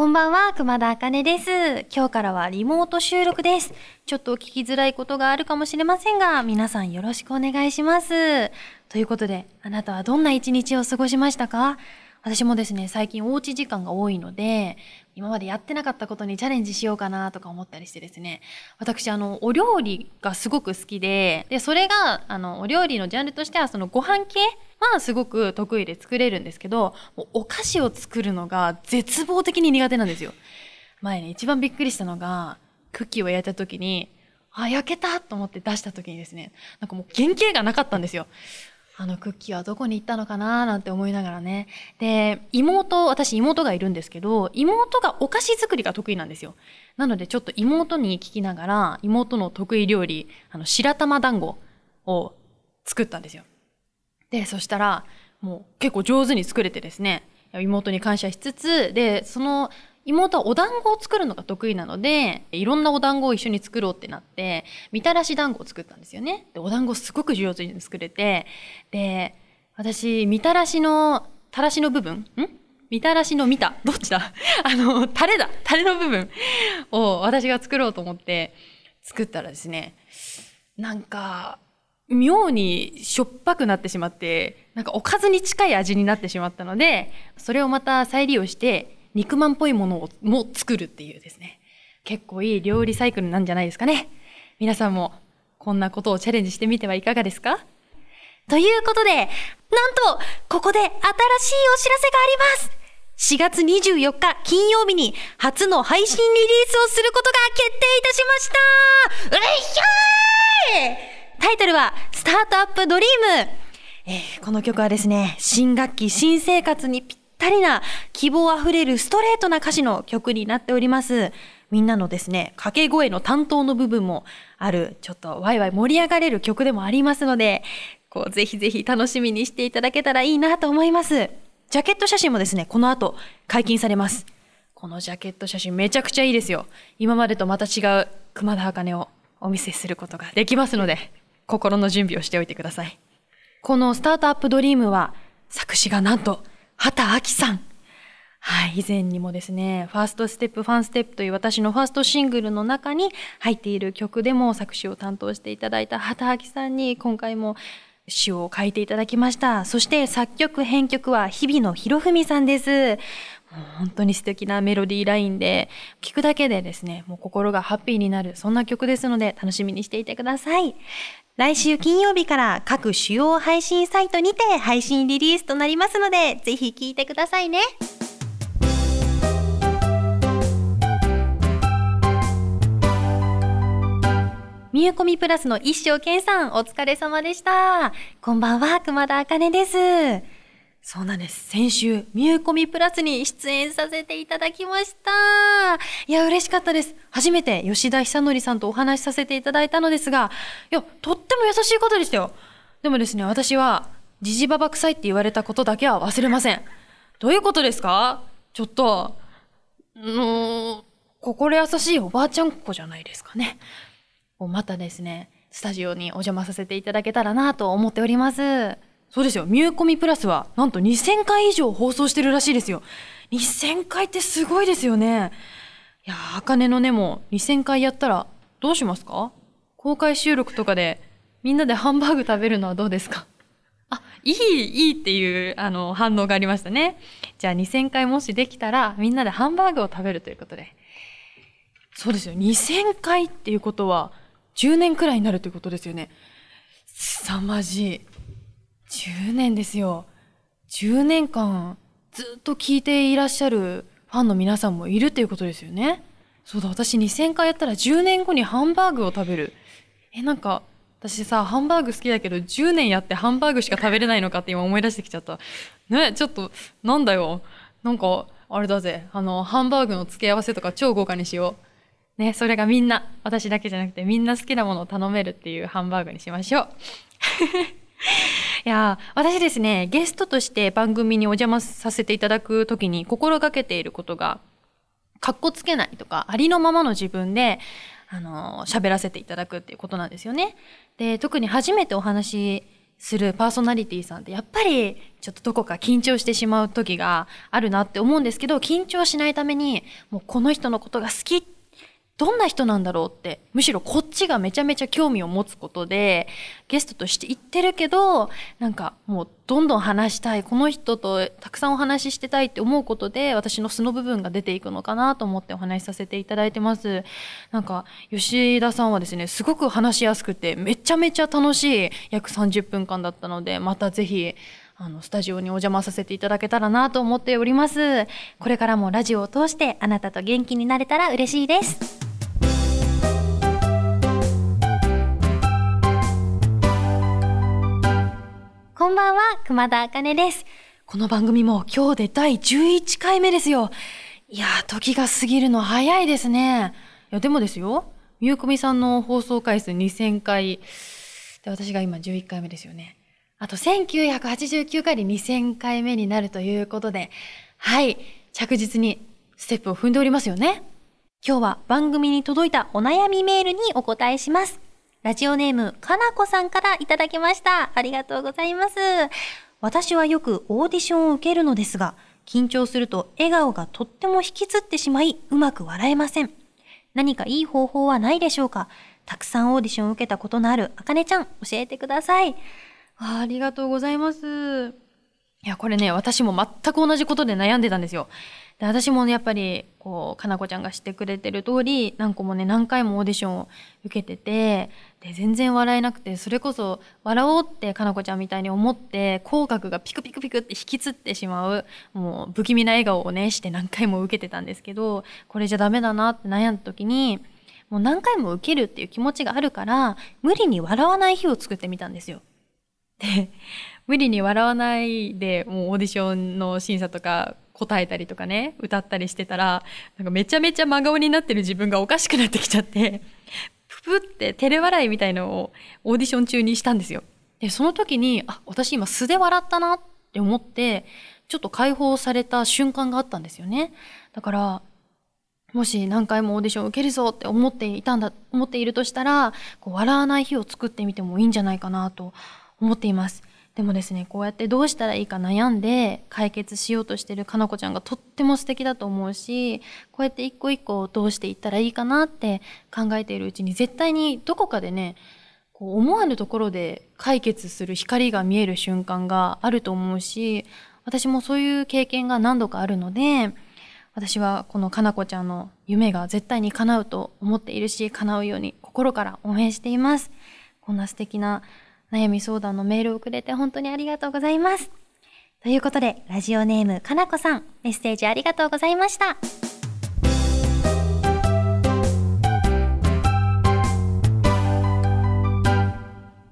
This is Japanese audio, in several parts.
こんばんは、熊田茜です。今日からはリモート収録です。ちょっと聞きづらいことがあるかもしれませんが、皆さんよろしくお願いします。ということで、あなたはどんな一日を過ごしましたか？私もですね、最近おうち時間が多いので、今までやってなかったことにチャレンジしようかなとか思ったりしてですね、私、あの、お料理がすごく好きで、で、それが、あの、お料理のジャンルとしては、そのご飯系はすごく得意で作れるんですけど、お菓子を作るのが絶望的に苦手なんですよ。前ね、一番びっくりしたのが、クッキーを焼いた時に、あ、焼けたと思って出した時にですね、なんかもう原型がなかったんですよ。あのクッキーはどこに行ったのかななんて思いながらね。で、妹、私妹がいるんですけど、妹がお菓子作りが得意なんですよ。なのでちょっと妹に聞きながら、妹の得意料理、あの、白玉団子を作ったんですよ。で、そしたら、もう結構上手に作れてですね、妹に感謝しつつ、で、その妹はお団子を作るのが得意なので、いろんなお団子を一緒に作ろうってなって、みたらし団子を作ったんですよね。で、お団子すごく上手に作れて、で、私、みたらしの、たらしの部分ん？みたらしの見た？どっちだ？あの、タレだ。タレの部分を私が作ろうと思って作ったらですね、なんか、妙にしょっぱくなってしまって、なんかおかずに近い味になってしまったので、それをまた再利用して、肉まんっぽいものをも作るっていうですね。結構いい料理サイクルなんじゃないですかね。皆さんもこんなことをチャレンジしてみてはいかがですか？ということで、なんと、ここで新しいお知らせがあります4月24日金曜日に初の配信リリースをすることが決定いたしましたういひょーいタイトルは、スタートアップドリーム。えーこの曲はですね、新学期、新生活にぴったりな、希望あふれるストレートな歌詞の曲になっております。みんなのですね、掛け声の担当の部分もある、ちょっとワイワイ盛り上がれる曲でもありますので、こう、ぜひぜひ楽しみにしていただけたらいいなと思います。ジャケット写真もですね、この後解禁されます。このジャケット写真めちゃくちゃいいですよ。今までとまた違う熊田茜をお見せすることができますので、心の準備をしておいてください。このスタートアップドリームは、作詞がなんと、畑明さん。はい、以前にもですね、ファーストステップ、ファンステップという私のファーストシングルの中に入っている曲でも作詞を担当していただいた畑明さんに今回も詩を書いていただきました。そして作曲、編曲は日々野博文さんです。もう本当に素敵なメロディーラインで、聞くだけでですね、もう心がハッピーになる、そんな曲ですので楽しみにしていてください。来週金曜日から各主要配信サイトにて配信リリースとなりますので、ぜひ聴いてくださいね。みゆこみプラスの一生健さん、お疲れ様でした。こんばんは、熊田茜です。そうなんです。先週、みゆこみプラスに出演させていただきました。いや、嬉しかったです。初めて吉田久典さんとお話しさせていただいたのですが、いや、とっても優しい方でしたよ。でもですね、私は、じじばば臭いって言われたことだけは忘れません。どういうことですか？ちょっと、うーん、心優しいおばあちゃん子じゃないですかね。またですね、スタジオにお邪魔させていただけたらなと思っております。そうですよ。ミューコミプラスは、なんと2000回以上放送してるらしいですよ。2000回ってすごいですよね。いや、あかねのねも2000回やったらどうしますか？公開収録とかでみんなでハンバーグ食べるのはどうですか？あ、いい、いいっていう、あの、反応がありましたね。じゃあ2000回もしできたら、みんなでハンバーグを食べるということで。そうですよ。2000回っていうことは、10年くらいになるということですよね。凄まじい。10年ですよ。10年間、ずっと聞いていらっしゃるファンの皆さんもいるっていうことですよね。そうだ、私2000回やったら10年後にハンバーグを食べる。え、なんか、私さ、ハンバーグ好きだけど、10年やってハンバーグしか食べれないのかって今思い出してきちゃった。ね、ちょっと、なんだよ。なんか、あれだぜ。あの、ハンバーグの付け合わせとか超豪華にしよう。ね、それがみんな、私だけじゃなくてみんな好きなものを頼めるっていうハンバーグにしましょう。いや私ですねゲストとして番組にお邪魔させていただく時に心がけていることがかっこつけないとかありのままの自分であの喋らせていただくっていうことなんですよね。で特に初めてお話しするパーソナリティさんってやっぱりちょっとどこか緊張してしまう時があるなって思うんですけど緊張しないためにもうこの人のことが好きってどんな人なんだろうって、むしろこっちがめちゃめちゃ興味を持つことで、ゲストとして言ってるけど、なんかもうどんどん話したい、この人とたくさんお話ししてたいって思うことで、私の素の部分が出ていくのかなと思ってお話しさせていただいてます。なんか、吉田さんはですね、すごく話しやすくて、めちゃめちゃ楽しい約30分間だったので、またぜひ、あの、スタジオにお邪魔させていただけたらなと思っております。これからもラジオを通してあなたと元気になれたら嬉しいです。ばんは、熊田茜です。この番組も今日で第11回目ですよ。いやー、時が過ぎるの早いですね。いや、でもですよ。みゆこみさんの放送回数2000回。で、私が今11回目ですよね。あと1989回で2000回目になるということで、はい、着実にステップを踏んでおりますよね。今日は番組に届いたお悩みメールにお答えします。ラジオネーム、かなこさんからいただきました。ありがとうございます。私はよくオーディションを受けるのですが、緊張すると笑顔がとっても引きつってしまい、うまく笑えません。何かいい方法はないでしょうか？たくさんオーディションを受けたことのあるあかねちゃん、教えてください。あありがとうございます。いや、これね、私も全く同じことで悩んでたんですよ。で私もね、やっぱり、こう、かなこちゃんがしてくれてる通り、何個もね、何回もオーディションを受けてて、で、全然笑えなくて、それこそ、笑おうってかなこちゃんみたいに思って、口角がピクピクピクって引きつってしまう、もう、不気味な笑顔をね、して何回も受けてたんですけど、これじゃダメだなって悩んだ時に、もう何回も受けるっていう気持ちがあるから、無理に笑わない日を作ってみたんですよ。で、無理に笑わないで、もうオーディションの審査とか答えたりとかね、歌ったりしてたら、なんかめちゃめちゃ真顔になってる自分がおかしくなってきちゃって、ププって照れ笑いみたいのをオーディション中にしたんですよ。で、その時に、あ、私今素で笑ったなって思って、ちょっと解放された瞬間があったんですよね。だから、もし何回もオーディション受けるぞって思っていたんだ、思っているとしたら、こう笑わない日を作ってみてもいいんじゃないかなと思っています。でもですね、こうやってどうしたらいいか悩んで解決しようとしてるかなこちゃんがとっても素敵だと思うし、こうやって一個一個どうしていったらいいかなって考えているうちに絶対にどこかでね、こう思わぬところで解決する光が見える瞬間があると思うし、私もそういう経験が何度かあるので、私はこのかなこちゃんの夢が絶対に叶うと思っているし、叶うように心から応援しています。こんな素敵な悩み相談のメールをくれて本当にありがとうございます。ということで、ラジオネームかなこさん、メッセージありがとうございました。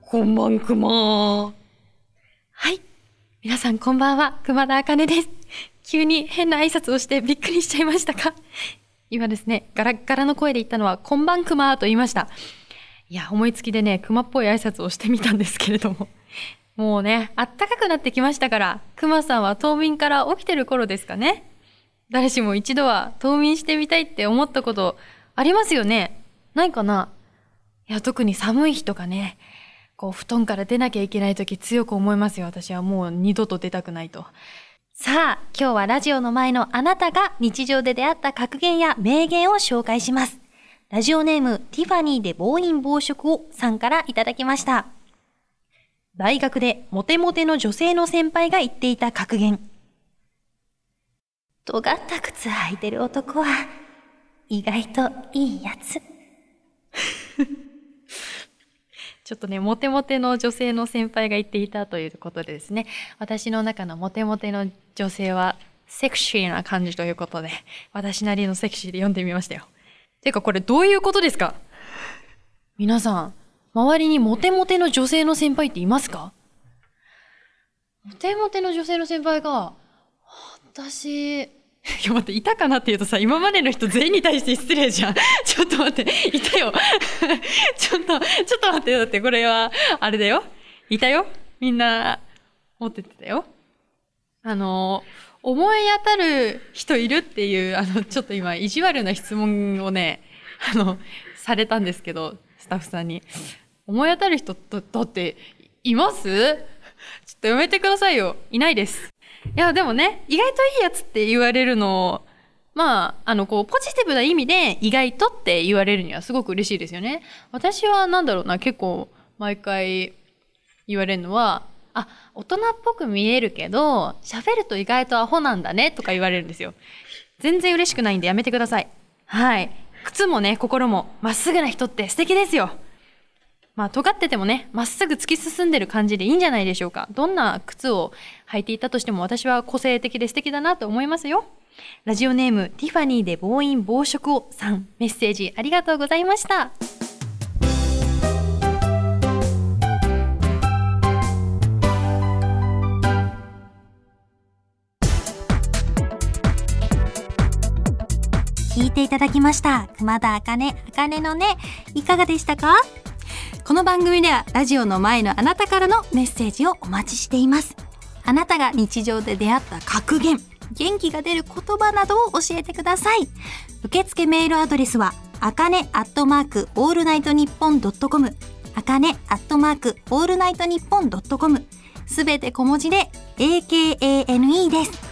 こんばんくまはい。皆さんこんばんは、熊田茜です。急に変な挨拶をしてびっくりしちゃいましたか？今ですね、ガラッガラの声で言ったのは、こんばんくまと言いました。いや、思いつきでね、熊っぽい挨拶をしてみたんですけれども。もうね、あったかくなってきましたから、熊さんは冬眠から起きてる頃ですかね。誰しも一度は冬眠してみたいって思ったことありますよねないかないや、特に寒い日とかね、こう、布団から出なきゃいけない時強く思いますよ。私はもう二度と出たくないと。さあ、今日はラジオの前のあなたが日常で出会った格言や名言を紹介します。ラジオネームティファニーで暴飲暴食をさんからいただきました。大学でモテモテの女性の先輩が言っていた格言。尖った靴履いてる男は意外といいやつ。ちょっとね、モテモテの女性の先輩が言っていたということでですね、私の中のモテモテの女性はセクシーな感じということで、私なりのセクシーで読んでみましたよ。てかこれどういうことですか？皆さん、周りにモテモテの女性の先輩っていますか？モテモテの女性の先輩が、私、いや待って、いたかなって言うとさ、今までの人全員に対して失礼じゃん。ちょっと待って、いたよ。ちょっと、ちょっと待って、だってこれは、あれだよ。いたよ。みんな持っててたよ。あの、思い当たる人いるっていう、あの、ちょっと今、意地悪な質問をね、あの、されたんですけど、スタッフさんに。思い当たる人だだって、います？ちょっとやめてくださいよ。いないです。いや、でもね、意外といいやつって言われるの、まあ、あの、こう、ポジティブな意味で意外とって言われるにはすごく嬉しいですよね。私はなんだろうな、結構、毎回言われるのは、あ、大人っぽく見えるけど、喋ると意外とアホなんだねとか言われるんですよ。全然嬉しくないんでやめてください。はい。靴もね、心もまっすぐな人って素敵ですよ。まあ、尖っててもね、まっすぐ突き進んでる感じでいいんじゃないでしょうか。どんな靴を履いていたとしても私は個性的で素敵だなと思いますよ。ラジオネーム、ティファニーで暴飲暴食をさん、メッセージありがとうございました。いていただきました。熊田茜、茜のね、いかがでしたか？この番組ではラジオの前のあなたからのメッセージをお待ちしています。あなたが日常で出会った格言、元気が出る言葉などを教えてください。受付メールアドレスは、あかねアットマークオールナイトニッポンドットコム、あかねアットマークオールナイトニッポンドットコム、すべて小文字で AKANE です。